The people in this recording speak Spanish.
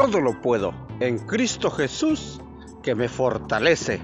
todo lo puedo en Cristo Jesús que me fortalece.